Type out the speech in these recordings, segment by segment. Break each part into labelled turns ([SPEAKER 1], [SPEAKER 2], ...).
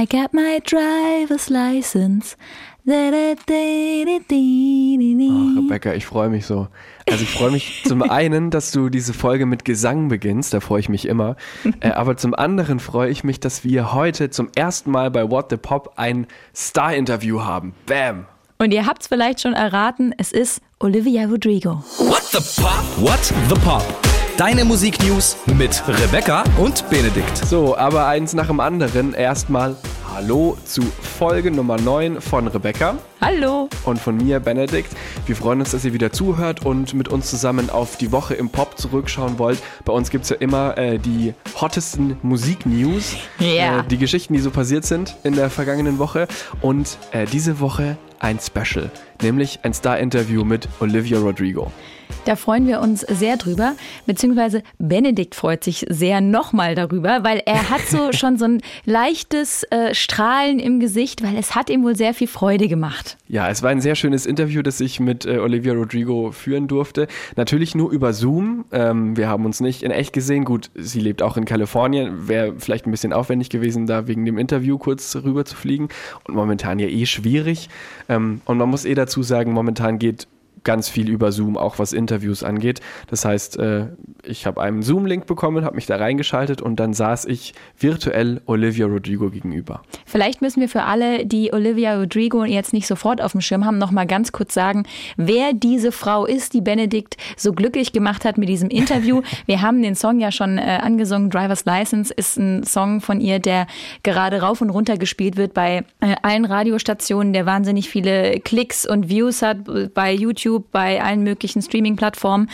[SPEAKER 1] I got my driver's license.
[SPEAKER 2] Oh, Rebecca, ich freue mich so. Also ich freue mich zum einen, dass du diese Folge mit Gesang beginnst, da freue ich mich immer. Äh, aber zum anderen freue ich mich, dass wir heute zum ersten Mal bei What the Pop ein Star-Interview haben. Bam!
[SPEAKER 1] Und ihr habt es vielleicht schon erraten, es ist Olivia Rodrigo.
[SPEAKER 3] What the Pop? What the Pop? Deine Musiknews mit Rebecca und Benedikt.
[SPEAKER 2] So, aber eins nach dem anderen. Erstmal Hallo zu Folge Nummer 9 von Rebecca.
[SPEAKER 1] Hallo.
[SPEAKER 2] Und von mir, Benedikt. Wir freuen uns, dass ihr wieder zuhört und mit uns zusammen auf die Woche im Pop zurückschauen wollt. Bei uns gibt es ja immer äh, die hottesten Musik-News.
[SPEAKER 1] Ja.
[SPEAKER 2] Äh, die Geschichten, die so passiert sind in der vergangenen Woche. Und äh, diese Woche ein Special, nämlich ein Star-Interview mit Olivia Rodrigo.
[SPEAKER 1] Da freuen wir uns sehr drüber, beziehungsweise Benedikt freut sich sehr nochmal darüber, weil er hat so schon so ein leichtes äh, Strahlen im Gesicht, weil es hat ihm wohl sehr viel Freude gemacht.
[SPEAKER 2] Ja, es war ein sehr schönes Interview, das ich mit äh, Olivia Rodrigo führen durfte. Natürlich nur über Zoom. Ähm, wir haben uns nicht in echt gesehen. Gut, sie lebt auch in Kalifornien. Wäre vielleicht ein bisschen aufwendig gewesen, da wegen dem Interview kurz rüber zu fliegen. Und momentan ja eh schwierig. Ähm, und man muss eh dazu sagen, momentan geht ganz viel über Zoom, auch was Interviews angeht. Das heißt, äh, ich habe einen Zoom-Link bekommen, habe mich da reingeschaltet und dann saß ich virtuell Olivia Rodrigo gegenüber.
[SPEAKER 1] Vielleicht müssen wir für alle, die Olivia Rodrigo jetzt nicht sofort auf dem Schirm haben, noch mal ganz kurz sagen, wer diese Frau ist, die Benedikt so glücklich gemacht hat mit diesem Interview. wir haben den Song ja schon äh, angesungen. Driver's License ist ein Song von ihr, der gerade rauf und runter gespielt wird bei äh, allen Radiostationen, der wahnsinnig viele Klicks und Views hat bei YouTube YouTube, bei allen möglichen Streaming-Plattformen.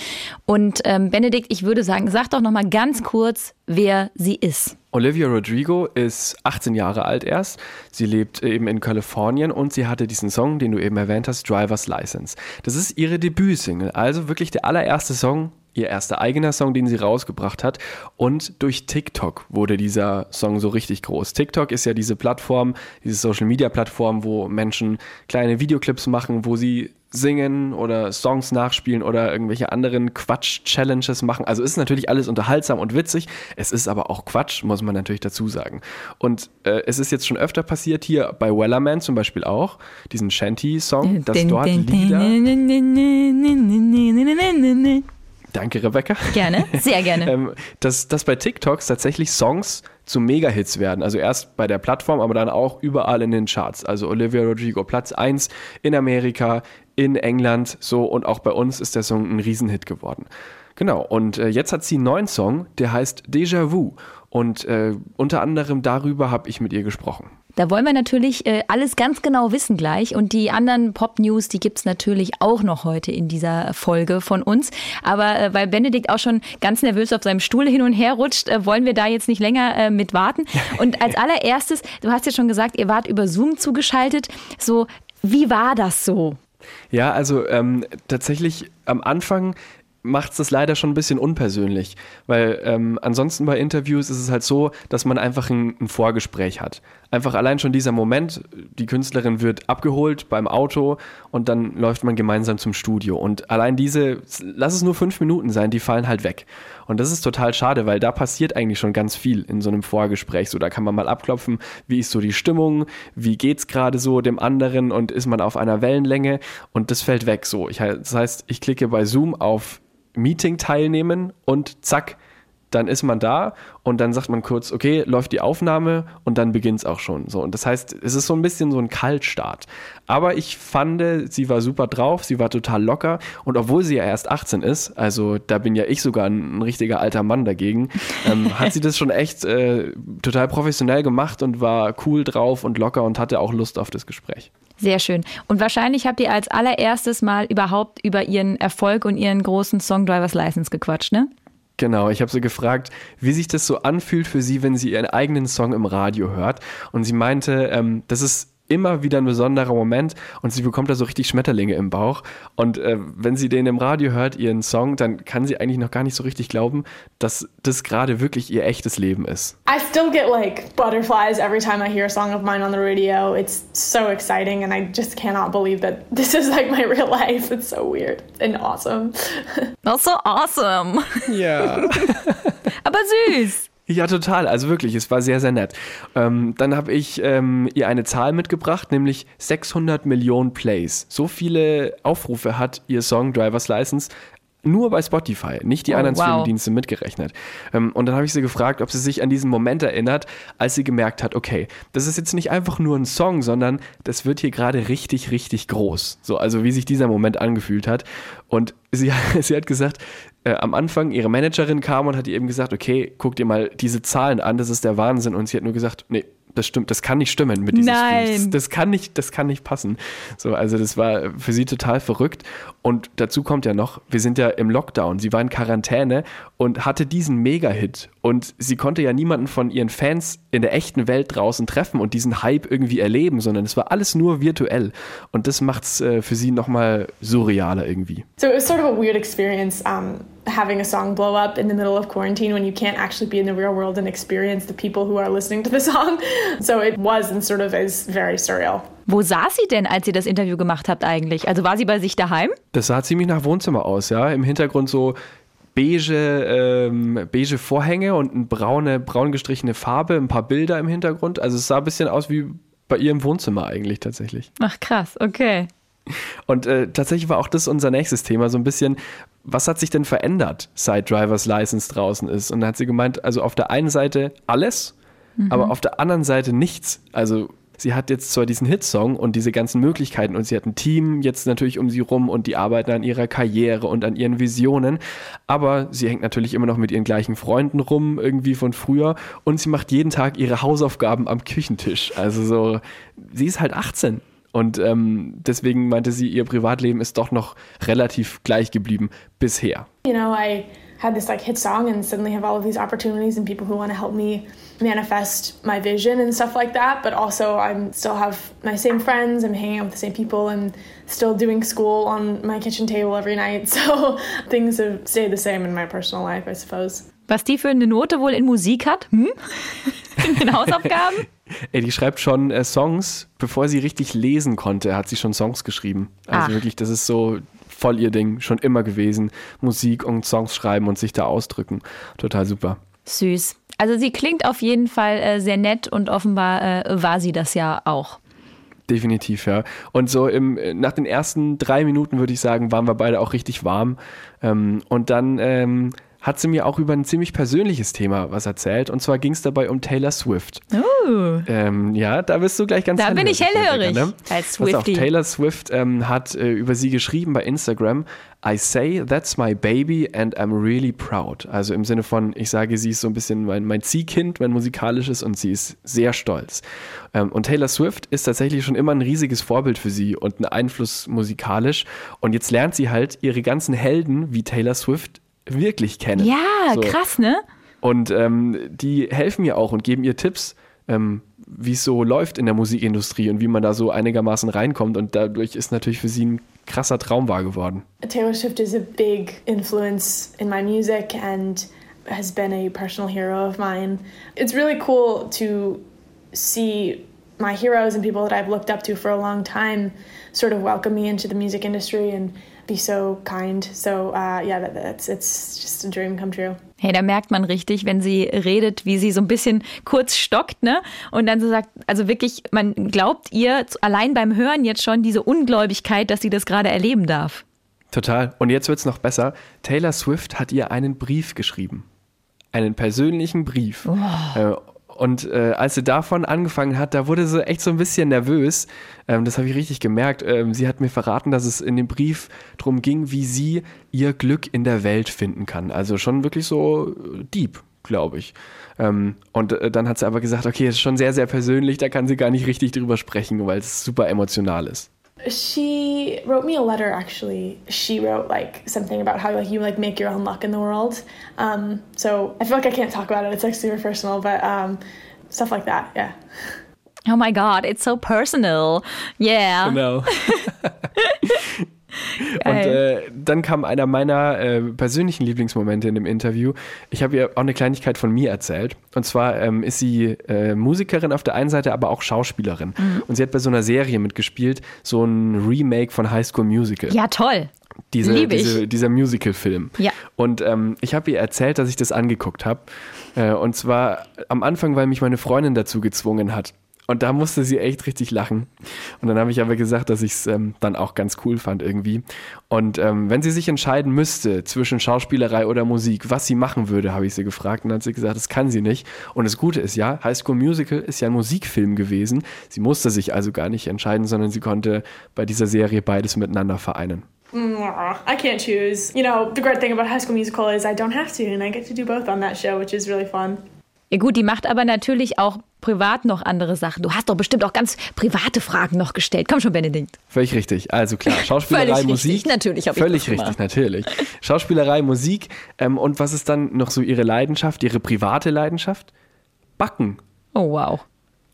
[SPEAKER 1] Und ähm, Benedikt, ich würde sagen, sag doch noch mal ganz kurz, wer sie ist.
[SPEAKER 2] Olivia Rodrigo ist 18 Jahre alt erst. Sie lebt eben in Kalifornien und sie hatte diesen Song, den du eben erwähnt hast, Driver's License. Das ist ihre Debütsingle, also wirklich der allererste Song, ihr erster eigener Song, den sie rausgebracht hat. Und durch TikTok wurde dieser Song so richtig groß. TikTok ist ja diese Plattform, diese Social Media Plattform, wo Menschen kleine Videoclips machen, wo sie singen oder Songs nachspielen oder irgendwelche anderen Quatsch-Challenges machen. Also ist natürlich alles unterhaltsam und witzig. Es ist aber auch Quatsch, muss man natürlich dazu sagen. Und äh, es ist jetzt schon öfter passiert, hier bei Wellerman zum Beispiel auch, diesen Shanty-Song, dass dort Lieder... Danke, Rebecca.
[SPEAKER 1] Gerne, sehr gerne.
[SPEAKER 2] ähm, dass, dass bei TikToks tatsächlich Songs zu Mega-Hits werden. Also erst bei der Plattform, aber dann auch überall in den Charts. Also Olivia Rodrigo Platz 1 in Amerika, in England, so und auch bei uns ist der Song ein Riesenhit geworden. Genau, und äh, jetzt hat sie einen neuen Song, der heißt Déjà Vu. Und äh, unter anderem darüber habe ich mit ihr gesprochen.
[SPEAKER 1] Da wollen wir natürlich äh, alles ganz genau wissen gleich. Und die anderen Pop-News, die gibt's natürlich auch noch heute in dieser Folge von uns. Aber äh, weil Benedikt auch schon ganz nervös auf seinem Stuhl hin und her rutscht, äh, wollen wir da jetzt nicht länger äh, mit warten. Und als allererstes, du hast ja schon gesagt, ihr wart über Zoom zugeschaltet. So, wie war das so?
[SPEAKER 2] Ja, also ähm, tatsächlich am Anfang macht es das leider schon ein bisschen unpersönlich, weil ähm, ansonsten bei Interviews ist es halt so, dass man einfach ein, ein, Vorgespräch hat. Einfach allein schon dieser Moment, die Künstlerin wird abgeholt beim Auto und dann läuft man gemeinsam zum Studio und allein diese, lass es nur fünf Minuten sein, die fallen halt weg. Und das ist total schade, weil da passiert eigentlich schon ganz viel in so einem Vorgespräch. So, da kann man mal abklopfen, wie ist so die Stimmung, wie geht's gerade so dem anderen und ist man auf einer Wellenlänge und das fällt weg. So, ich, das heißt, ich klicke bei Zoom auf Meeting teilnehmen und zack, dann ist man da und dann sagt man kurz, okay, läuft die Aufnahme und dann beginnt es auch schon. So, und das heißt, es ist so ein bisschen so ein Kaltstart. Aber ich fand, sie war super drauf, sie war total locker und obwohl sie ja erst 18 ist, also da bin ja ich sogar ein, ein richtiger alter Mann dagegen, ähm, hat sie das schon echt äh, total professionell gemacht und war cool drauf und locker und hatte auch Lust auf das Gespräch.
[SPEAKER 1] Sehr schön. Und wahrscheinlich habt ihr als allererstes Mal überhaupt über ihren Erfolg und ihren großen Song Drivers License gequatscht, ne?
[SPEAKER 2] Genau, ich habe sie gefragt, wie sich das so anfühlt für sie, wenn sie ihren eigenen Song im Radio hört. Und sie meinte, ähm, das ist immer wieder ein besonderer Moment und sie bekommt da so richtig Schmetterlinge im Bauch. Und äh, wenn sie den im Radio hört, ihren Song, dann kann sie eigentlich noch gar nicht so richtig glauben, dass das gerade wirklich ihr echtes Leben ist.
[SPEAKER 4] I still get like butterflies every time I hear a song of mine on the radio. It's so exciting and I just cannot believe that this is like my real life. It's so weird and awesome.
[SPEAKER 1] That's so awesome.
[SPEAKER 2] Ja.
[SPEAKER 1] Aber süß.
[SPEAKER 2] Ja, total. Also wirklich, es war sehr, sehr nett. Ähm, dann habe ich ähm, ihr eine Zahl mitgebracht, nämlich 600 Millionen Plays. So viele Aufrufe hat ihr Song Driver's License nur bei Spotify, nicht die
[SPEAKER 1] Oh,
[SPEAKER 2] anderen
[SPEAKER 1] wow.
[SPEAKER 2] Streamingdienste mitgerechnet. Ähm, und dann habe ich sie gefragt, ob sie sich an diesen Moment erinnert, als sie gemerkt hat, okay, das ist jetzt nicht einfach nur ein Song, sondern das wird hier gerade richtig, richtig groß. So, also wie sich dieser Moment angefühlt hat. Und sie, sie hat gesagt, äh, am Anfang ihre Managerin kam und hat ihr eben gesagt, okay, guck dir mal diese Zahlen an, das ist der Wahnsinn. Und sie hat nur gesagt, nee, das stimmt, das kann nicht stimmen mit diesem
[SPEAKER 1] Nein.
[SPEAKER 2] Stream. Das, das kann nicht, das kann nicht passen. So, also das war für sie total verrückt. Und dazu kommt ja noch, wir sind ja im Lockdown. Sie war in Quarantäne und hatte diesen Mega-Hit. Und sie konnte ja niemanden von ihren Fans in der echten Welt draußen treffen und diesen Hype irgendwie erleben, sondern es war alles nur virtuell. Und das macht es äh, für sie nochmal surrealer irgendwie.
[SPEAKER 4] So it was sort of a weird experience um, having a song blow up in the middle of quarantine when you can't actually be in the real world and experience the people who are listening to the song. So it was and sort of is very surreal.
[SPEAKER 1] Wo saß sie denn, als ihr das Interview gemacht habt eigentlich? Also war sie bei sich daheim?
[SPEAKER 2] Das sah ziemlich nach Wohnzimmer aus, ja. Im Hintergrund so beige, ähm, beige Vorhänge und eine braune, braun gestrichene Farbe, ein paar Bilder im Hintergrund. Also es sah ein bisschen aus wie bei ihr im Wohnzimmer eigentlich tatsächlich.
[SPEAKER 1] Ach krass, okay.
[SPEAKER 2] Und äh, tatsächlich war auch das unser nächstes Thema, so ein bisschen, was hat sich denn verändert, seit Drivers License draußen ist? Und da hat sie gemeint, also auf der einen Seite alles, aber auf der anderen Seite nichts. Also sie hat jetzt zwar diesen Hitsong und diese ganzen Möglichkeiten und sie hat ein Team jetzt natürlich um sie rum und die arbeiten an ihrer Karriere und an ihren Visionen, aber sie hängt natürlich immer noch mit ihren gleichen Freunden rum, irgendwie von früher und sie macht jeden Tag ihre Hausaufgaben am Küchentisch. Also so, sie ist halt 18 und ähm, deswegen meinte sie, ihr Privatleben ist doch noch relativ gleich geblieben bisher.
[SPEAKER 4] You know, I had this like hit song and suddenly have all of these opportunities and people who want to help me manifest my vision and stuff like that. But also, I'm still have my same friends. I'm hanging out with the same people. I'm still doing school on my kitchen table every night. So things have stayed the same in my personal life, I suppose.
[SPEAKER 1] Was die für eine Note wohl in Musik hat? Hm? In den Hausaufgaben?
[SPEAKER 2] Ey, die schreibt schon äh, Songs, bevor sie richtig lesen konnte, hat sie schon Songs geschrieben. Also
[SPEAKER 1] Ach.
[SPEAKER 2] wirklich, das ist so voll ihr Ding, schon immer gewesen. Musik und Songs schreiben und sich da ausdrücken. Total super.
[SPEAKER 1] Süß. Also sie klingt auf jeden Fall äh, sehr nett und offenbar äh, war sie das ja auch.
[SPEAKER 2] Definitiv, ja. Und so im, nach den ersten drei Minuten würde ich sagen, waren wir beide auch richtig warm. Ähm, und dann ähm, hat sie mir auch über ein ziemlich persönliches Thema was erzählt. Und zwar ging es dabei um Taylor Swift.
[SPEAKER 1] Uh,
[SPEAKER 2] Ähm, ja, da bist du gleich ganz
[SPEAKER 1] Da bin ich hellhörig
[SPEAKER 2] ne?
[SPEAKER 1] als
[SPEAKER 2] Pass auf,
[SPEAKER 1] Swiftie.
[SPEAKER 2] Taylor Swift ähm, hat äh, über sie geschrieben bei Instagram, I say that's my baby and I'm really proud. Also im Sinne von, ich sage, sie ist so ein bisschen mein, mein Ziehkind, mein musikalisches und sie ist sehr stolz. Ähm, und Taylor Swift ist tatsächlich schon immer ein riesiges Vorbild für sie und ein Einfluss musikalisch. Und jetzt lernt sie halt ihre ganzen Helden wie Taylor Swift wirklich kennen.
[SPEAKER 1] ja,
[SPEAKER 2] So.
[SPEAKER 1] krass, ne?
[SPEAKER 2] Und ähm, die helfen mir auch und geben ihr Tipps, ähm, wie es so läuft in der Musikindustrie und wie man da so einigermaßen reinkommt. Und dadurch ist natürlich für sie ein krasser Traum wahr geworden.
[SPEAKER 4] Taylor Swift is a big influence in my music and has been a personal hero of mine. It's really cool to see my heroes and people that I've looked up to for a long time sort of welcome me into the music industry and be so kind. So uh, yeah, that, that's it's just a dream come true.
[SPEAKER 1] Hey, da merkt man richtig, wenn sie redet, wie sie so ein bisschen kurz stockt, ne? Und dann so sagt, also wirklich, man glaubt ihr allein beim Hören jetzt schon diese Ungläubigkeit, dass sie das gerade erleben darf.
[SPEAKER 2] Total. Und jetzt wird's noch besser. Taylor Swift hat ihr einen Brief geschrieben. Einen persönlichen Brief. Äh, Und äh, als sie davon angefangen hat, da wurde sie echt so ein bisschen nervös. Ähm, das habe ich richtig gemerkt. Ähm, sie hat mir verraten, dass es in dem Brief darum ging, wie sie ihr Glück in der Welt finden kann. Also schon wirklich so deep, glaube ich. Ähm, und äh, dann hat sie aber gesagt, okay, es ist schon sehr, sehr persönlich, da kann sie gar nicht richtig drüber sprechen, weil es super emotional ist.
[SPEAKER 4] She wrote me a letter actually. She wrote like something about how like you like make your own luck in the world. Um, so I feel like I can't talk about it. It's like super personal, but um, stuff like that. Yeah.
[SPEAKER 1] Oh my God, it's so personal. Yeah.
[SPEAKER 2] Genau. Und äh, dann kam einer meiner äh, persönlichen Lieblingsmomente in dem Interview. Ich habe ihr auch eine Kleinigkeit von mir erzählt. Und zwar ähm, ist sie äh, Musikerin auf der einen Seite, aber auch Schauspielerin. Und sie hat bei so einer Serie mitgespielt, so ein Remake von High School Musical.
[SPEAKER 1] ja, toll.
[SPEAKER 2] Diese,
[SPEAKER 1] Lieb ich.
[SPEAKER 2] diese, dieser Musical-Film.
[SPEAKER 1] Ja.
[SPEAKER 2] Und ähm, ich habe ihr erzählt, dass ich das angeguckt habe. Äh, und zwar am Anfang, weil mich meine Freundin dazu gezwungen hat. Und da musste sie echt richtig lachen. Und dann habe ich aber gesagt, dass ich es ähm, dann auch ganz cool fand irgendwie. Und ähm, wenn sie sich entscheiden müsste zwischen Schauspielerei oder Musik, was sie machen würde, habe ich sie gefragt. Und dann hat sie gesagt, das kann sie nicht. Und das Gute ist ja, High School Musical ist ja ein Musikfilm gewesen. Sie musste sich also gar nicht entscheiden, sondern sie konnte bei dieser Serie beides miteinander vereinen.
[SPEAKER 4] I can't choose. You know, the great thing about High School Musical is I don't have to, and I get to do both on that show, which is really fun.
[SPEAKER 1] Ja gut, die macht aber natürlich auch privat noch andere Sachen. Du hast doch bestimmt auch ganz private Fragen noch gestellt. Komm schon, Benedikt.
[SPEAKER 2] Völlig richtig. Also klar, Schauspielerei,
[SPEAKER 1] Völlig
[SPEAKER 2] Musik.
[SPEAKER 1] richtig. Natürlich habe ich
[SPEAKER 2] Völlig
[SPEAKER 1] das gemacht.
[SPEAKER 2] richtig, natürlich. Schauspielerei, Musik. Ähm, und was ist dann noch so ihre Leidenschaft, ihre private Leidenschaft? Backen.
[SPEAKER 1] Oh wow.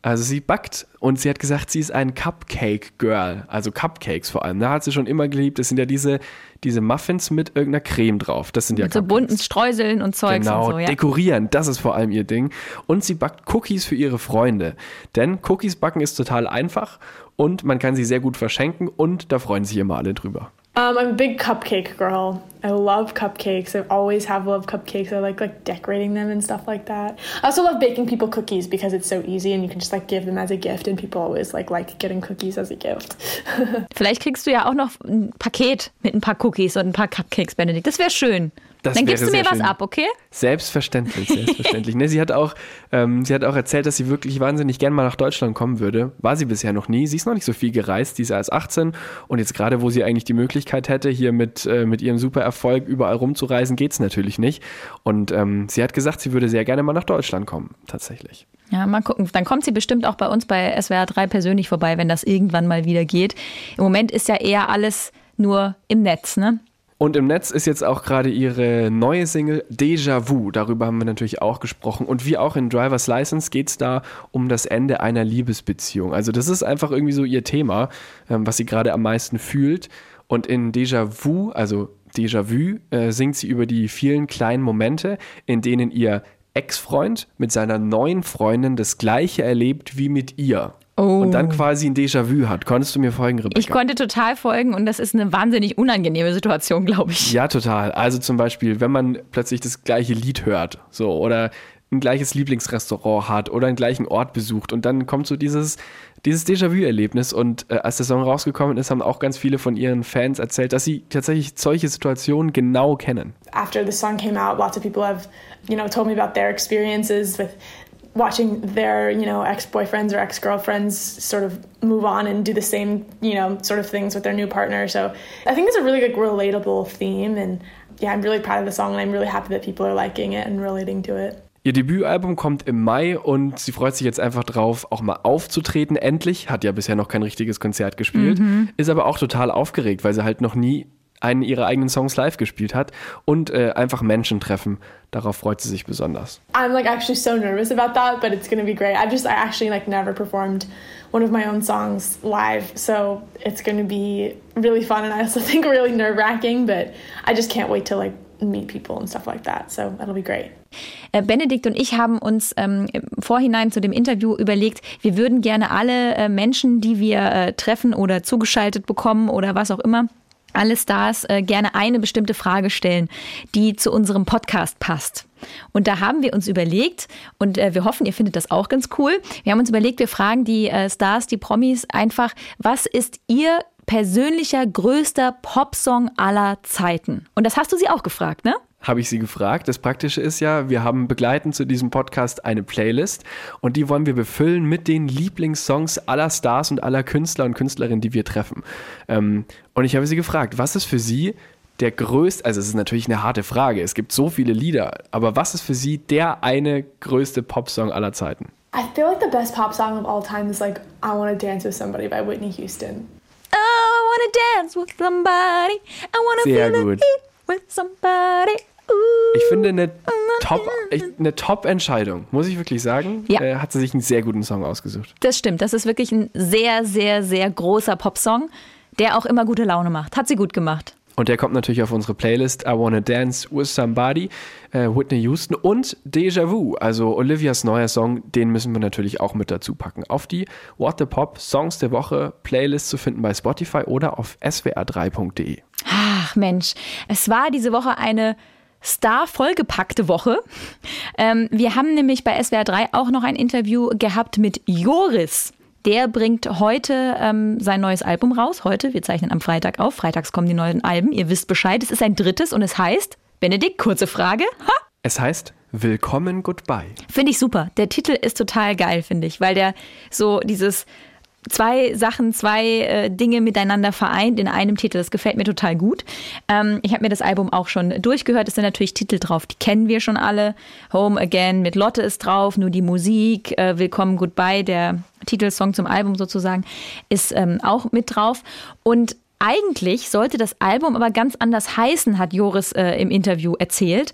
[SPEAKER 2] Also sie backt und sie hat gesagt, sie ist ein Cupcake-Girl. Also Cupcakes vor allem. Da hat sie schon immer geliebt. Das sind ja diese, diese Muffins mit irgendeiner Creme drauf. Das sind ja
[SPEAKER 1] Mit so
[SPEAKER 2] Cupcakes.
[SPEAKER 1] bunten Streuseln und Zeugs
[SPEAKER 2] Genau,
[SPEAKER 1] und so, ja.
[SPEAKER 2] dekorieren, das ist vor allem ihr Ding. Und sie backt Cookies für ihre Freunde. Denn Cookies backen ist total einfach und man kann sie sehr gut verschenken und da freuen sich immer alle drüber.
[SPEAKER 4] Um, I'm a big cupcake girl. I love cupcakes. I always have loved cupcakes. I like like decorating them and stuff like that. I also love baking people cookies because it's so easy and you can just like give them as a gift and people always like like getting cookies as a gift.
[SPEAKER 1] Vielleicht kriegst du ja auch noch ein Paket mit ein paar Cookies und ein paar Cupcakes, Benedikt. Das wäre schön.
[SPEAKER 2] Das
[SPEAKER 1] Dann gibst du mir was
[SPEAKER 2] schön.
[SPEAKER 1] ab, okay?
[SPEAKER 2] Selbstverständlich, selbstverständlich. ne, sie, hat auch, ähm, sie hat auch erzählt, dass sie wirklich wahnsinnig gern mal nach Deutschland kommen würde. War sie bisher noch nie. Sie ist noch nicht so viel gereist. Sie ist erst 18 und jetzt gerade, wo sie eigentlich die Möglichkeit hätte, hier mit, äh, mit ihrem super Erfolg überall rumzureisen, geht's natürlich nicht. Und ähm, sie hat gesagt, sie würde sehr gerne mal nach Deutschland kommen, tatsächlich.
[SPEAKER 1] Ja, mal gucken. Dann kommt sie bestimmt auch bei uns bei SWR 3 persönlich vorbei, wenn das irgendwann mal wieder geht. Im Moment ist ja eher alles nur im Netz, ne?
[SPEAKER 2] Und im Netz ist jetzt auch gerade ihre neue Single Déjà Vu. Darüber haben wir natürlich auch gesprochen. Und wie auch in Driver's License geht es da um das Ende einer Liebesbeziehung. Also das ist einfach irgendwie so ihr Thema, ähm, was sie gerade am meisten fühlt. Und in Déjà Vu, also Déjà Vu, äh, singt sie über die vielen kleinen Momente, in denen ihr Ex-Freund mit seiner neuen Freundin das gleiche erlebt wie mit ihr. Und dann quasi ein Déjà-vu hat. Konntest du mir folgen, Rebecca?
[SPEAKER 1] Ich konnte total folgen und das ist eine wahnsinnig unangenehme Situation, glaube ich.
[SPEAKER 2] Ja, total. Also zum Beispiel, wenn man plötzlich das gleiche Lied hört, so oder ein gleiches Lieblingsrestaurant hat oder einen gleichen Ort besucht und dann kommt so dieses, dieses Déjà-vu-Erlebnis und äh, als der Song rausgekommen ist, haben auch ganz viele von ihren Fans erzählt, dass sie tatsächlich solche Situationen genau kennen.
[SPEAKER 4] After the song came out, lots of people have, you know, told me about their experiences with watching their, you know, ex-boyfriends or ex-girlfriends sort of move on and do the same, you know, sort of things with their new partner. So I think it's a really good relatable theme and yeah, I'm really proud of the song and I'm really happy that people are liking it and relating to it.
[SPEAKER 2] Ihr Debütalbum kommt im Mai und sie freut sich jetzt einfach drauf, auch mal aufzutreten. Endlich, hat ja bisher noch kein richtiges Konzert gespielt, ist aber auch total aufgeregt, weil sie halt noch nie einen ihrer eigenen Songs live gespielt hat und äh, einfach Menschen treffen. Darauf freut sie sich besonders.
[SPEAKER 4] I'm like actually so nervous about that, but it's gonna be great. I've just I actually like never performed one of my own songs live, so it's gonna be really fun and I also think really nerve wracking, but I just can't wait to like meet people and stuff like that. So that'll be great.
[SPEAKER 1] Äh, Benedikt und ich haben uns ähm, im Vorhinein zu dem Interview überlegt, wir würden gerne alle äh, Menschen, die wir äh, treffen oder zugeschaltet bekommen oder was auch immer, alle Stars äh, gerne eine bestimmte Frage stellen, die zu unserem Podcast passt. Und da haben wir uns überlegt, und äh, wir hoffen, ihr findet das auch ganz cool, wir haben uns überlegt, wir fragen die äh, Stars, die Promis einfach, was ist ihr persönlicher größter Popsong aller Zeiten? Und das hast du sie auch gefragt, ne?
[SPEAKER 2] Habe ich sie gefragt. Das Praktische ist ja, wir haben begleitend zu diesem Podcast eine Playlist und die wollen wir befüllen mit den Lieblingssongs aller Stars und aller Künstler und Künstlerinnen, die wir treffen. Ähm, und ich habe sie gefragt, was ist für sie der größte, also es ist natürlich eine harte Frage, es gibt so viele Lieder, aber was ist für sie der eine größte Popsong aller Zeiten?
[SPEAKER 4] I feel like the best pop song of all time is like I Wanna Dance with Somebody by Whitney Houston.
[SPEAKER 1] I wanna dance with somebody. I wanna
[SPEAKER 2] Sehr
[SPEAKER 1] feel the
[SPEAKER 2] gut.
[SPEAKER 1] heat with somebody.
[SPEAKER 2] Ich finde eine Top, eine Top-Entscheidung, muss ich wirklich sagen.
[SPEAKER 1] Ja.
[SPEAKER 2] Äh, hat sie sich einen sehr guten Song ausgesucht.
[SPEAKER 1] Das stimmt. Das ist wirklich ein sehr, sehr, sehr großer Popsong, der auch immer gute Laune macht. Hat sie gut gemacht.
[SPEAKER 2] Und der kommt natürlich auf unsere Playlist I Wanna Dance with Somebody, äh, Whitney Houston und Déjà Vu, also Olivias neuer Song, den müssen wir natürlich auch mit dazu packen. Auf die What the Pop Songs der Woche Playlist zu finden bei Spotify oder auf swr3.de.
[SPEAKER 1] Ach, Ach Mensch, es war diese Woche eine Star vollgepackte Woche. Ähm, wir haben nämlich bei SWR 3 auch noch ein Interview gehabt mit Joris. Der bringt heute ähm, sein neues Album raus. Heute, wir zeichnen am Freitag auf. Freitags kommen die neuen Alben. Ihr wisst Bescheid. Es ist ein drittes und es heißt, Benedikt, kurze Frage. Ha?
[SPEAKER 2] Es heißt Willkommen Goodbye.
[SPEAKER 1] Finde ich super. Der Titel ist total geil, finde ich, weil der so dieses zwei Sachen, zwei äh, Dinge miteinander vereint in einem Titel. Das gefällt mir total gut. Ähm, ich habe mir das Album auch schon durchgehört. Es sind natürlich Titel drauf, die kennen wir schon alle. Home Again mit Lotte ist drauf, nur die Musik, äh, Willkommen Goodbye, der Titelsong zum Album sozusagen, ist ähm, auch mit drauf. Und eigentlich sollte das Album aber ganz anders heißen, hat Joris äh, im Interview erzählt.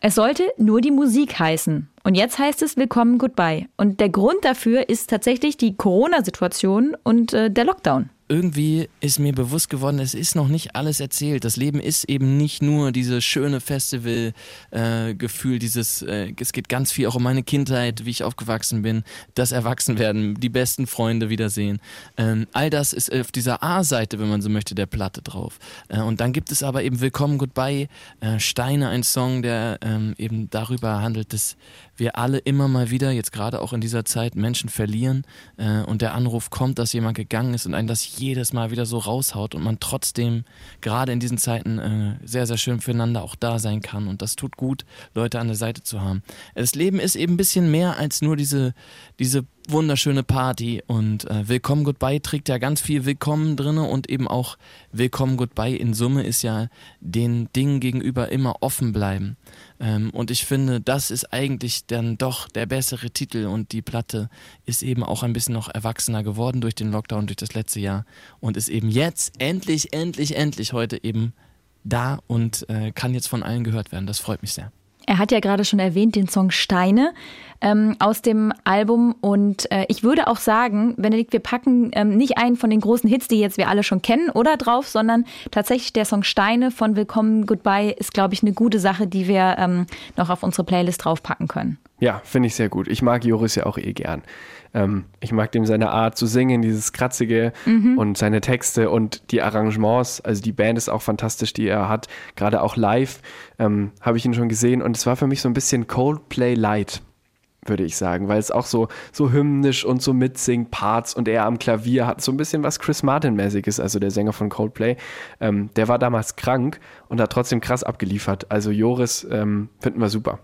[SPEAKER 1] Es sollte nur die Musik heißen. Und jetzt heißt es Willkommen Goodbye. Und der Grund dafür ist tatsächlich die Corona-Situation und äh, der Lockdown
[SPEAKER 5] irgendwie ist mir bewusst geworden, es ist noch nicht alles erzählt. Das Leben ist eben nicht nur dieses schöne Festival-Gefühl, äh, dieses, äh, es geht ganz viel auch um meine Kindheit, wie ich aufgewachsen bin, das Erwachsenwerden, die besten Freunde wiedersehen. Ähm, all das ist auf dieser A-Seite, wenn man so möchte, der Platte drauf. Äh, und dann gibt es aber eben Willkommen Goodbye, äh, Steine, ein Song, der ähm, eben darüber handelt, dass wir alle immer mal wieder, jetzt gerade auch in dieser Zeit, Menschen verlieren äh, und der Anruf kommt, dass jemand gegangen ist und einen das jedes Mal wieder so raushaut und man trotzdem gerade in diesen Zeiten äh, sehr, sehr schön füreinander auch da sein kann und das tut gut, Leute an der Seite zu haben. Das Leben ist eben ein bisschen mehr als nur diese, diese wunderschöne Party und äh, Willkommen Goodbye trägt ja ganz viel Willkommen drinne und eben auch Willkommen Goodbye in Summe ist ja den Dingen gegenüber immer offen bleiben. Ähm, und ich finde, das ist eigentlich dann doch der bessere Titel und die Platte ist eben auch ein bisschen noch erwachsener geworden durch den Lockdown, durch das letzte Jahr und ist eben jetzt endlich, endlich, endlich heute eben da und äh, kann jetzt von allen gehört werden. Das freut mich sehr.
[SPEAKER 1] Er hat ja gerade schon erwähnt den Song Steine ähm, aus dem Album. Und äh, ich würde auch sagen, Benedikt, wir packen ähm, nicht einen von den großen Hits, die jetzt wir alle schon kennen, oder drauf, sondern tatsächlich der Song Steine von Willkommen Goodbye ist, glaube ich, eine gute Sache, die wir ähm, noch auf unsere Playlist draufpacken können.
[SPEAKER 2] Ja, finde ich sehr gut. Ich mag Joris ja auch eh gern. Ähm, ich mag dem seine Art zu singen, dieses Kratzige mhm. und seine Texte und die Arrangements. Also die Band ist auch fantastisch, die er hat. Gerade auch live ähm, habe ich ihn schon gesehen und es war für mich so ein bisschen Coldplay Light würde ich sagen, weil es auch so, so hymnisch und so mitsingt, Parts und er am Klavier hat so ein bisschen was Chris Martin-mäßiges, also der Sänger von Coldplay. Ähm, der war damals krank und hat trotzdem krass abgeliefert. Also Joris ähm, finden wir super.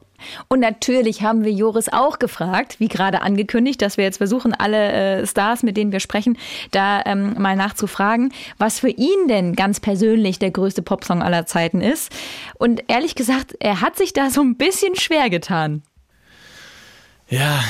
[SPEAKER 1] Und natürlich haben wir Joris auch gefragt, wie gerade angekündigt, dass wir jetzt versuchen, alle äh, Stars, mit denen wir sprechen, da ähm, mal nachzufragen, was für ihn denn ganz persönlich der größte Popsong aller Zeiten ist. Und ehrlich gesagt, er hat sich da so ein bisschen schwer getan.
[SPEAKER 5] Ja,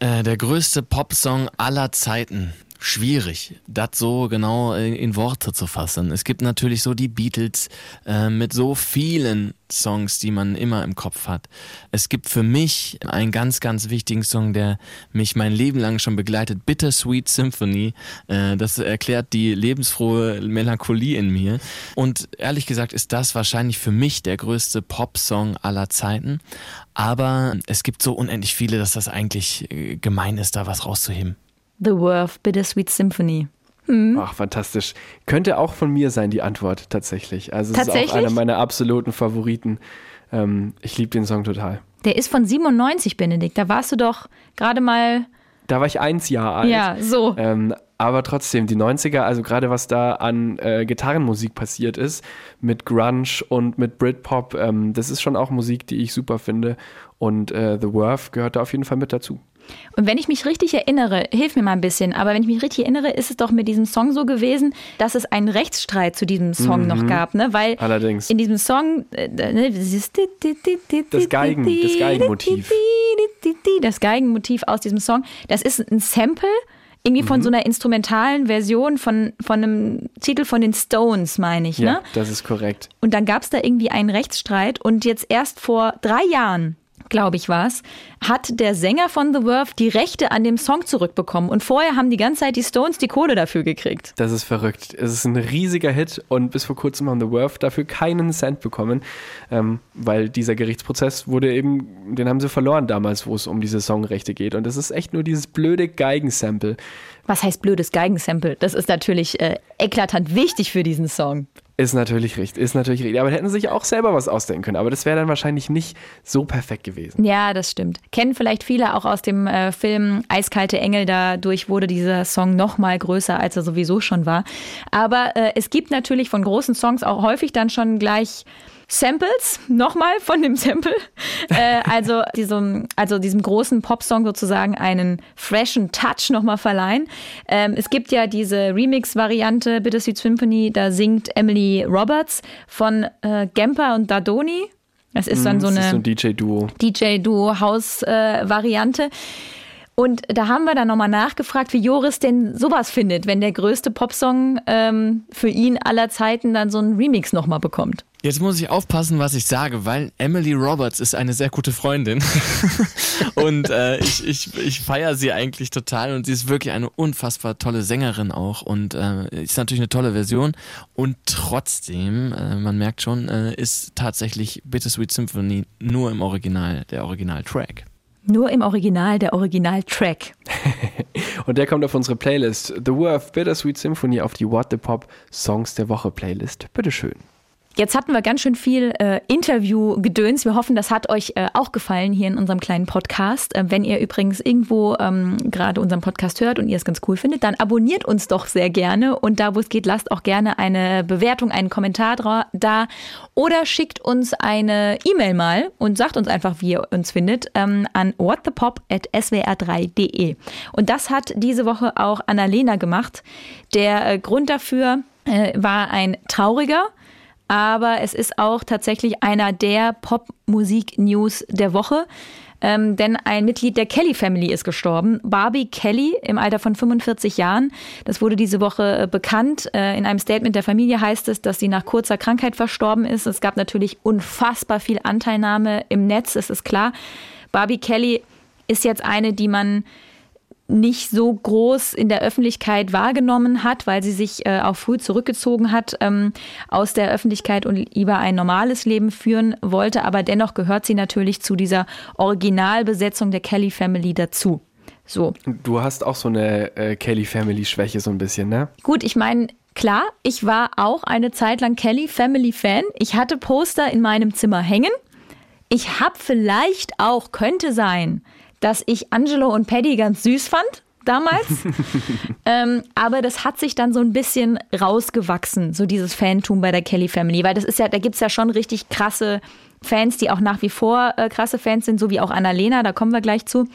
[SPEAKER 5] äh, der größte Popsong aller Zeiten schwierig, das so genau in Worte zu fassen. Es gibt natürlich so die Beatles äh, mit so vielen Songs, die man immer im Kopf hat. Es gibt für mich einen ganz, ganz wichtigen Song, der mich mein Leben lang schon begleitet, Bittersweet Symphony. Äh, das erklärt die lebensfrohe Melancholie in mir. Und ehrlich gesagt ist das wahrscheinlich für mich der größte Pop-Song aller Zeiten. Aber es gibt so unendlich viele, dass das eigentlich äh, gemein ist, da was rauszuheben.
[SPEAKER 1] The Worth Bittersweet Symphony.
[SPEAKER 2] Hm. Ach, fantastisch. Könnte auch von mir sein, die Antwort tatsächlich. Also es ist auch einer meiner absoluten Favoriten. Ähm, ich liebe den Song total.
[SPEAKER 1] Der ist von 97, Benedikt. Da warst du doch gerade mal.
[SPEAKER 2] Da war ich eins Jahr alt.
[SPEAKER 1] Ja, so.
[SPEAKER 2] Ähm, aber trotzdem, die 90er, also gerade was da an äh, Gitarrenmusik passiert ist, mit Grunge und mit Britpop, ähm, das ist schon auch Musik, die ich super finde. Und äh, The Worth gehört da auf jeden Fall mit dazu.
[SPEAKER 1] Und wenn ich mich richtig erinnere, hilf mir mal ein bisschen, aber wenn ich mich richtig erinnere, ist es doch mit diesem Song so gewesen, dass es einen Rechtsstreit zu diesem Song mhm. noch gab, ne? Weil
[SPEAKER 2] Allerdings.
[SPEAKER 1] in diesem Song äh, ne, dieses
[SPEAKER 2] das Geigen, das Geigenmotiv.
[SPEAKER 1] Das Geigenmotiv aus diesem Song, das ist ein Sample irgendwie von mhm. so einer instrumentalen Version von, von einem Titel von den Stones, meine ich.
[SPEAKER 2] Ja,
[SPEAKER 1] ne?
[SPEAKER 2] das ist korrekt.
[SPEAKER 1] Und dann gab es da irgendwie einen Rechtsstreit und jetzt erst vor drei Jahren glaube ich war es, hat der Sänger von The Worth die Rechte an dem Song zurückbekommen. Und vorher haben die ganze Zeit die Stones die Kohle dafür gekriegt.
[SPEAKER 2] Das ist verrückt. Es ist ein riesiger Hit und bis vor kurzem haben The Worth dafür keinen Cent bekommen, ähm, weil dieser Gerichtsprozess wurde eben, den haben sie verloren damals, wo es um diese Songrechte geht. Und das ist echt nur dieses blöde Geigensample.
[SPEAKER 1] Was heißt blödes Geigensample? Das ist natürlich äh, eklatant wichtig für diesen Song.
[SPEAKER 2] Ist natürlich richtig, ist natürlich richtig. Aber hätten sie sich auch selber was ausdenken können. Aber das wäre dann wahrscheinlich nicht so perfekt gewesen.
[SPEAKER 1] Ja, das stimmt. Kennen vielleicht viele auch aus dem äh, Film Eiskalte Engel. Dadurch wurde dieser Song noch mal größer, als er sowieso schon war. Aber äh, es gibt natürlich von großen Songs auch häufig dann schon gleich Samples, nochmal von dem Sample. Äh, also, diesem, also diesem großen Popsong sozusagen einen freshen Touch nochmal verleihen. Ähm, es gibt ja diese Remix-Variante Bittersweet Symphony, da singt Emily Roberts von äh, Gemper und Dadoni. Das ist dann so eine
[SPEAKER 2] so ein DJ-Duo.
[SPEAKER 1] DJ-Duo-Haus-Variante. Äh, und da haben wir dann nochmal nachgefragt, wie Joris denn sowas findet, wenn der größte Popsong ähm, für ihn aller Zeiten dann so einen Remix nochmal bekommt.
[SPEAKER 5] Jetzt muss ich aufpassen, was ich sage, weil Emily Roberts ist eine sehr gute Freundin. und äh, ich, ich, ich feiere sie eigentlich total und sie ist wirklich eine unfassbar tolle Sängerin auch und äh, ist natürlich eine tolle Version. Und trotzdem, äh, man merkt schon, äh, ist tatsächlich Bittersweet Symphony nur im Original, der Original-Track.
[SPEAKER 1] Nur im Original, der Original-Track.
[SPEAKER 2] und der kommt auf unsere Playlist. The Worth Bittersweet Symphony auf die What the Pop Songs der Woche Playlist. Bitteschön.
[SPEAKER 1] Jetzt hatten wir ganz schön viel äh, Interview-Gedöns. Wir hoffen, das hat euch äh, auch gefallen hier in unserem kleinen Podcast. Äh, wenn ihr übrigens irgendwo ähm, gerade unseren Podcast hört und ihr es ganz cool findet, dann abonniert uns doch sehr gerne. Und da, wo es geht, lasst auch gerne eine Bewertung, einen Kommentar da oder schickt uns eine E-Mail mal und sagt uns einfach, wie ihr uns findet, ähm, an whatthepop.swr3.de. Und das hat diese Woche auch Annalena gemacht. Der äh, Grund dafür äh, war ein trauriger aber es ist auch tatsächlich einer der Popmusik-News der Woche. Ähm, denn ein Mitglied der Kelly Family ist gestorben. Barbie Kelly im Alter von 45 Jahren. Das wurde diese Woche äh, bekannt. Äh, in einem Statement der Familie heißt es, dass sie nach kurzer Krankheit verstorben ist. Es gab natürlich unfassbar viel Anteilnahme im Netz, es ist klar. Barbie Kelly ist jetzt eine, die man nicht so groß in der Öffentlichkeit wahrgenommen hat, weil sie sich äh, auch früh zurückgezogen hat ähm, aus der Öffentlichkeit und lieber ein normales Leben führen wollte. Aber dennoch gehört sie natürlich zu dieser Originalbesetzung der Kelly Family dazu. So.
[SPEAKER 2] Du hast auch so eine äh, Kelly Family Schwäche so ein bisschen, ne?
[SPEAKER 1] Gut, ich meine, klar, ich war auch eine Zeit lang Kelly Family Fan. Ich hatte Poster in meinem Zimmer hängen. Ich habe vielleicht auch, könnte sein, dass ich Angelo und Paddy ganz süß fand damals. ähm, aber das hat sich dann so ein bisschen rausgewachsen, so dieses Fantum bei der Kelly Family, weil das ist ja, da gibt es ja schon richtig krasse Fans, die auch nach wie vor äh, krasse Fans sind, so wie auch Annalena, da kommen wir gleich zu.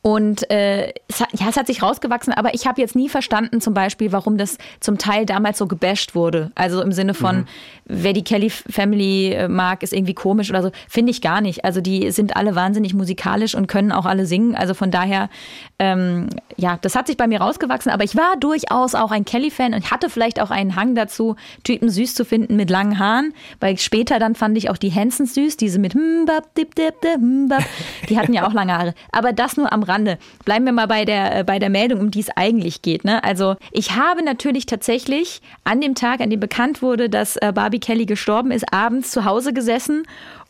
[SPEAKER 1] Und äh, es hat, ja, es hat sich rausgewachsen, aber ich habe jetzt nie verstanden, zum Beispiel, warum das zum Teil damals so gebasht wurde. Also im Sinne von, mhm. Wer die Kelly Family äh, mag, ist irgendwie komisch oder so. Finde ich gar nicht. Also die sind alle wahnsinnig musikalisch und können auch alle singen. Also von daher, ähm, ja, das hat sich bei mir rausgewachsen, aber ich war durchaus auch ein Kelly-Fan und hatte vielleicht auch einen Hang dazu, Typen süß zu finden mit langen Haaren, weil später dann fand ich auch die Hansons süß, diese mit Mbab, dip, dip, dip, Mbab. Die hatten ja auch lange Haare. Aber das nur am Rande. Bleiben wir mal bei der, äh, bei der Meldung, um die es eigentlich geht. Ne? Also ich habe natürlich tatsächlich an dem Tag, an dem bekannt wurde, dass äh, Barbie Kelly gestorben ist, abends zu Hause gesessen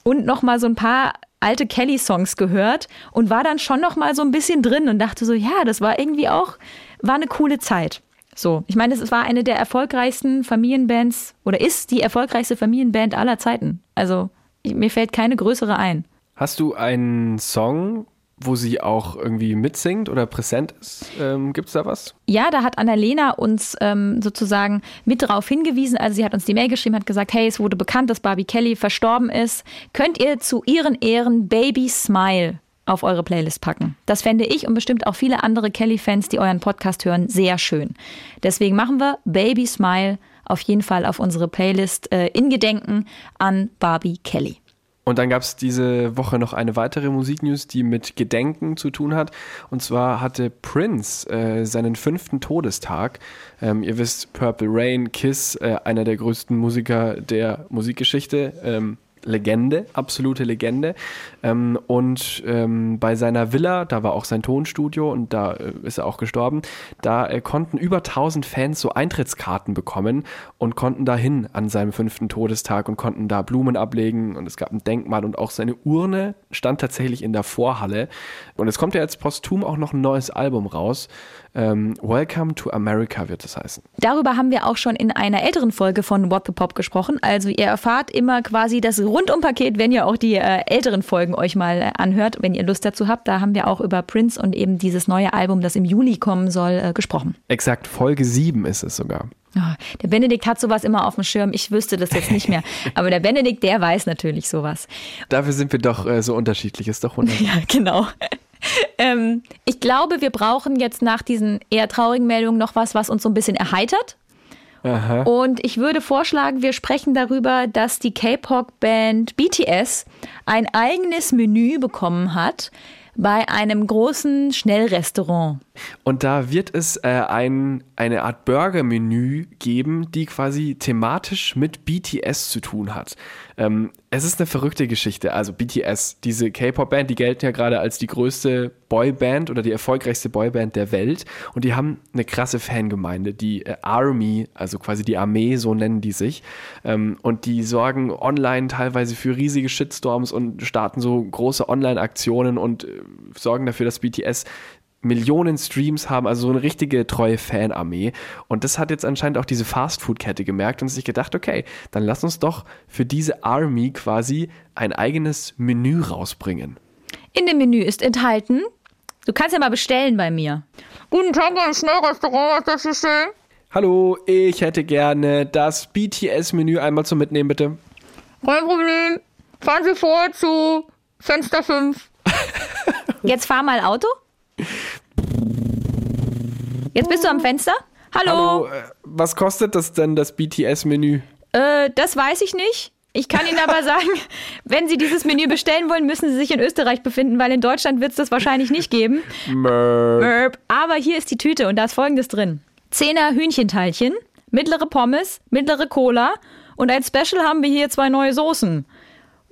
[SPEAKER 1] und noch mal so ein paar alte Kelly-Songs gehört und war dann schon noch mal so ein bisschen drin und dachte so, ja, das war irgendwie auch, war eine coole Zeit. So, ich meine, es war eine der erfolgreichsten Familienbands oder ist die erfolgreichste Familienband aller Zeiten. Also mir fällt keine größere ein.
[SPEAKER 2] Hast du einen Song, wo sie auch irgendwie mitsingt oder präsent ist. Ähm, Gibt es da was?
[SPEAKER 1] Ja, da hat Annalena uns ähm, sozusagen mit darauf hingewiesen. Also sie hat uns die Mail geschrieben, hat gesagt, hey, es wurde bekannt, dass Barbie Kelly verstorben ist. Könnt ihr zu ihren Ehren Baby Smile auf eure Playlist packen. Das fände ich und bestimmt auch viele andere Kelly-Fans, die euren Podcast hören, sehr schön. Deswegen machen wir Baby Smile auf jeden Fall auf unsere Playlist äh, in Gedenken an Barbie Kelly.
[SPEAKER 2] Und dann gab es diese Woche noch eine weitere Musiknews, die mit Gedenken zu tun hat. Und zwar hatte Prince äh, seinen fünften Todestag. Ähm, ihr wisst, Purple Rain, Kiss, äh, einer der größten Musiker der Musikgeschichte. Ähm, Legende, absolute Legende. Ähm, und ähm, bei seiner Villa, da war auch sein Tonstudio und da äh, ist er auch gestorben, da äh, konnten über 1000 Fans so Eintrittskarten bekommen und konnten dahin an seinem fünften Todestag und konnten da Blumen ablegen und es gab ein Denkmal und auch seine Urne stand tatsächlich in der Vorhalle. Und es kommt ja jetzt posthum auch noch ein neues Album raus. Ähm, Welcome to America wird es heißen.
[SPEAKER 1] Darüber haben wir auch schon in einer älteren Folge von What the Pop gesprochen. Also ihr erfahrt immer quasi das Rundumpaket, wenn ihr auch die äh, älteren Folgen euch mal äh, anhört, wenn ihr Lust dazu habt. Da haben wir auch über Prince und eben dieses neue Album, das im Juli kommen soll, äh, gesprochen.
[SPEAKER 2] Exakt, Folge 7 ist es sogar.
[SPEAKER 1] Oh, der Benedikt hat sowas immer auf dem Schirm. Ich wüsste das jetzt nicht mehr. Aber der Benedikt, der weiß natürlich sowas.
[SPEAKER 2] Dafür sind wir doch äh, so unterschiedlich. Ist doch wunderbar.
[SPEAKER 1] Ja, genau. Ähm, ich glaube, wir brauchen jetzt nach diesen eher traurigen Meldungen noch was, was uns so ein bisschen erheitert. Aha. Und ich würde vorschlagen, wir sprechen darüber, dass die K-Pop-Band BTS ein eigenes Menü bekommen hat bei einem großen Schnellrestaurant.
[SPEAKER 2] Und da wird es äh, ein, eine Art Burger-Menü geben, die quasi thematisch mit BTS zu tun hat. Ähm, es ist eine verrückte Geschichte. Also BTS, diese K-Pop-Band, die gelten ja gerade als die größte Boyband oder die erfolgreichste Boyband der Welt. Und die haben eine krasse Fangemeinde, die äh, Army, also quasi die Armee, so nennen die sich. Ähm, und die sorgen online teilweise für riesige Shitstorms und starten so große Online-Aktionen und äh, sorgen dafür, dass BTS Millionen Streams haben, also so eine richtige treue Fanarmee. Und das hat jetzt anscheinend auch diese Fastfood-Kette gemerkt und sich gedacht, okay, dann lass uns doch für diese Army quasi ein eigenes Menü rausbringen.
[SPEAKER 1] In dem Menü ist enthalten, du kannst ja mal bestellen bei mir. Guten Tag, ein Schnellrestaurant, was das ist schön?
[SPEAKER 2] Hallo, ich hätte gerne das BTS-Menü einmal zum Mitnehmen, bitte.
[SPEAKER 1] Kein Problem. Fahren Sie vor zu Fenster 5. Jetzt fahr mal Auto. Jetzt bist du am Fenster. Hallo.
[SPEAKER 2] Hallo, äh, was kostet das denn, das BTS-Menü?
[SPEAKER 1] Äh, das weiß ich nicht. Ich kann Ihnen aber sagen, wenn Sie dieses Menü bestellen wollen, müssen Sie sich in Österreich befinden, weil in Deutschland wird es das wahrscheinlich nicht geben. Merp. Aber hier ist die Tüte und da ist folgendes drin. Zehner Hühnchenteilchen, mittlere Pommes, mittlere Cola und als Special haben wir hier zwei neue Soßen.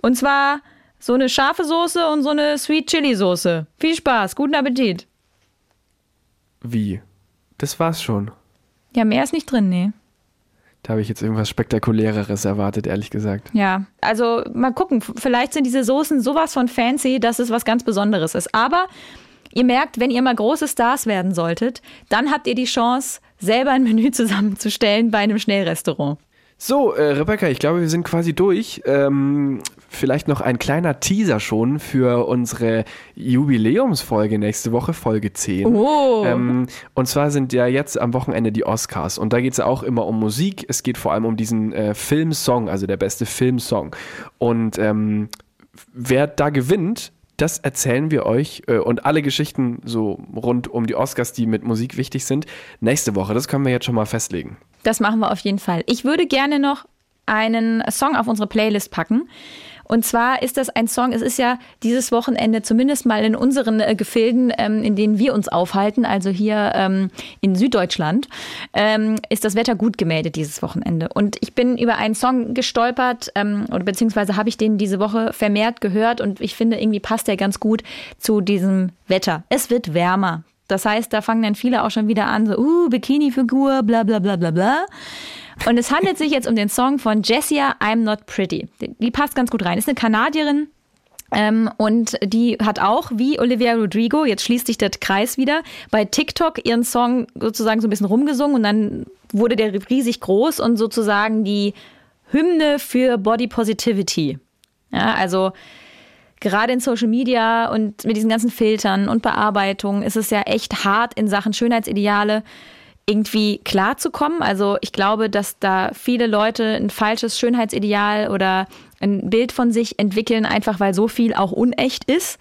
[SPEAKER 1] Und zwar so eine scharfe Soße und so eine Sweet Chili Soße. Viel Spaß, guten Appetit.
[SPEAKER 2] Wie? Das war's schon.
[SPEAKER 1] Ja, mehr ist nicht drin, nee.
[SPEAKER 2] Da habe ich jetzt irgendwas Spektakuläreres erwartet, ehrlich gesagt.
[SPEAKER 1] Ja, also mal gucken. Vielleicht sind diese Soßen sowas von fancy, dass es was ganz Besonderes ist. Aber ihr merkt, wenn ihr mal große Stars werden solltet, dann habt ihr die Chance, selber ein Menü zusammenzustellen bei einem Schnellrestaurant.
[SPEAKER 2] So, äh, Rebecca, ich glaube, wir sind quasi durch. Ähm, vielleicht noch ein kleiner Teaser schon für unsere Jubiläumsfolge nächste Woche, Folge 10.
[SPEAKER 1] Oh.
[SPEAKER 2] Ähm, und zwar sind ja jetzt am Wochenende die Oscars. Und da geht es ja auch immer um Musik. Es geht vor allem um diesen äh, Filmsong, also der beste Filmsong. Und ähm, wer da gewinnt, das erzählen wir euch äh, und alle Geschichten so rund um die Oscars, die mit Musik wichtig sind, nächste Woche. Das können wir jetzt schon mal festlegen.
[SPEAKER 1] Das machen wir auf jeden Fall. Ich würde gerne noch einen Song auf unsere Playlist packen. Und zwar ist das ein Song, es ist ja dieses Wochenende zumindest mal in unseren äh, Gefilden, ähm, in denen wir uns aufhalten, also hier ähm, in Süddeutschland, ähm, ist das Wetter gut gemeldet dieses Wochenende. Und ich bin über einen Song gestolpert, ähm, oder beziehungsweise habe ich den diese Woche vermehrt gehört und ich finde, irgendwie passt der ganz gut zu diesem Wetter. Es wird wärmer. Das heißt, da fangen dann viele auch schon wieder an, so, uh, Bikini-Figur, bla bla bla bla bla. Und es handelt sich jetzt um den Song von Jessia, I'm Not Pretty. Die passt ganz gut rein. Ist eine Kanadierin, ähm, und die hat auch, wie Olivia Rodrigo, jetzt schließt sich der Kreis wieder, bei TikTok ihren Song sozusagen so ein bisschen rumgesungen und dann wurde der riesig groß und sozusagen die Hymne für Body Positivity. Ja, also gerade in Social Media und mit diesen ganzen Filtern und Bearbeitungen ist es ja echt hart in Sachen Schönheitsideale irgendwie klarzukommen. Also ich glaube, dass da viele Leute ein falsches Schönheitsideal oder ein Bild von sich entwickeln, einfach weil so viel auch unecht ist.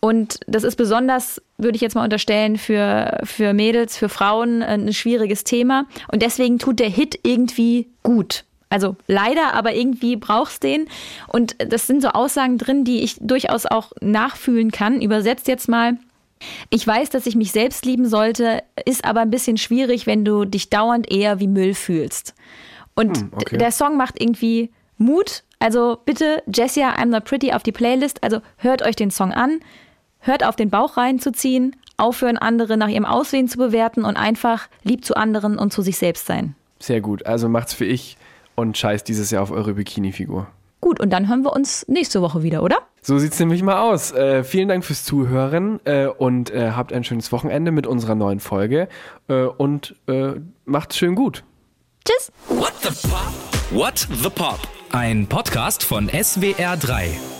[SPEAKER 1] Und das ist besonders, würde ich jetzt mal unterstellen, für, für Mädels, für Frauen ein schwieriges Thema. Und deswegen tut der Hit irgendwie gut. Also leider, aber irgendwie brauchst den. Und das sind so Aussagen drin, die ich durchaus auch nachfühlen kann. Übersetzt jetzt mal. Ich weiß, dass ich mich selbst lieben sollte, ist aber ein bisschen schwierig, wenn du dich dauernd eher wie Müll fühlst. Und hm, okay. der Song macht irgendwie Mut, Also bitte Jessia I'm Not Pretty auf die Playlist. Also hört euch den Song an, hört auf den Bauch reinzuziehen, aufhören, andere nach ihrem Aussehen zu bewerten und einfach lieb zu anderen und zu sich selbst sein.
[SPEAKER 2] Sehr gut. Also macht's für ich und scheiß dieses Jahr auf eure Bikini-Figur.
[SPEAKER 1] Gut, und dann hören wir uns nächste Woche wieder, oder?
[SPEAKER 2] So sieht's nämlich mal aus. Äh, vielen Dank fürs Zuhören äh, und äh, habt ein schönes Wochenende mit unserer neuen Folge äh, und äh, macht's schön gut.
[SPEAKER 1] Tschüss.
[SPEAKER 3] What the Pop? What the Pop? Ein Podcast von SWR3.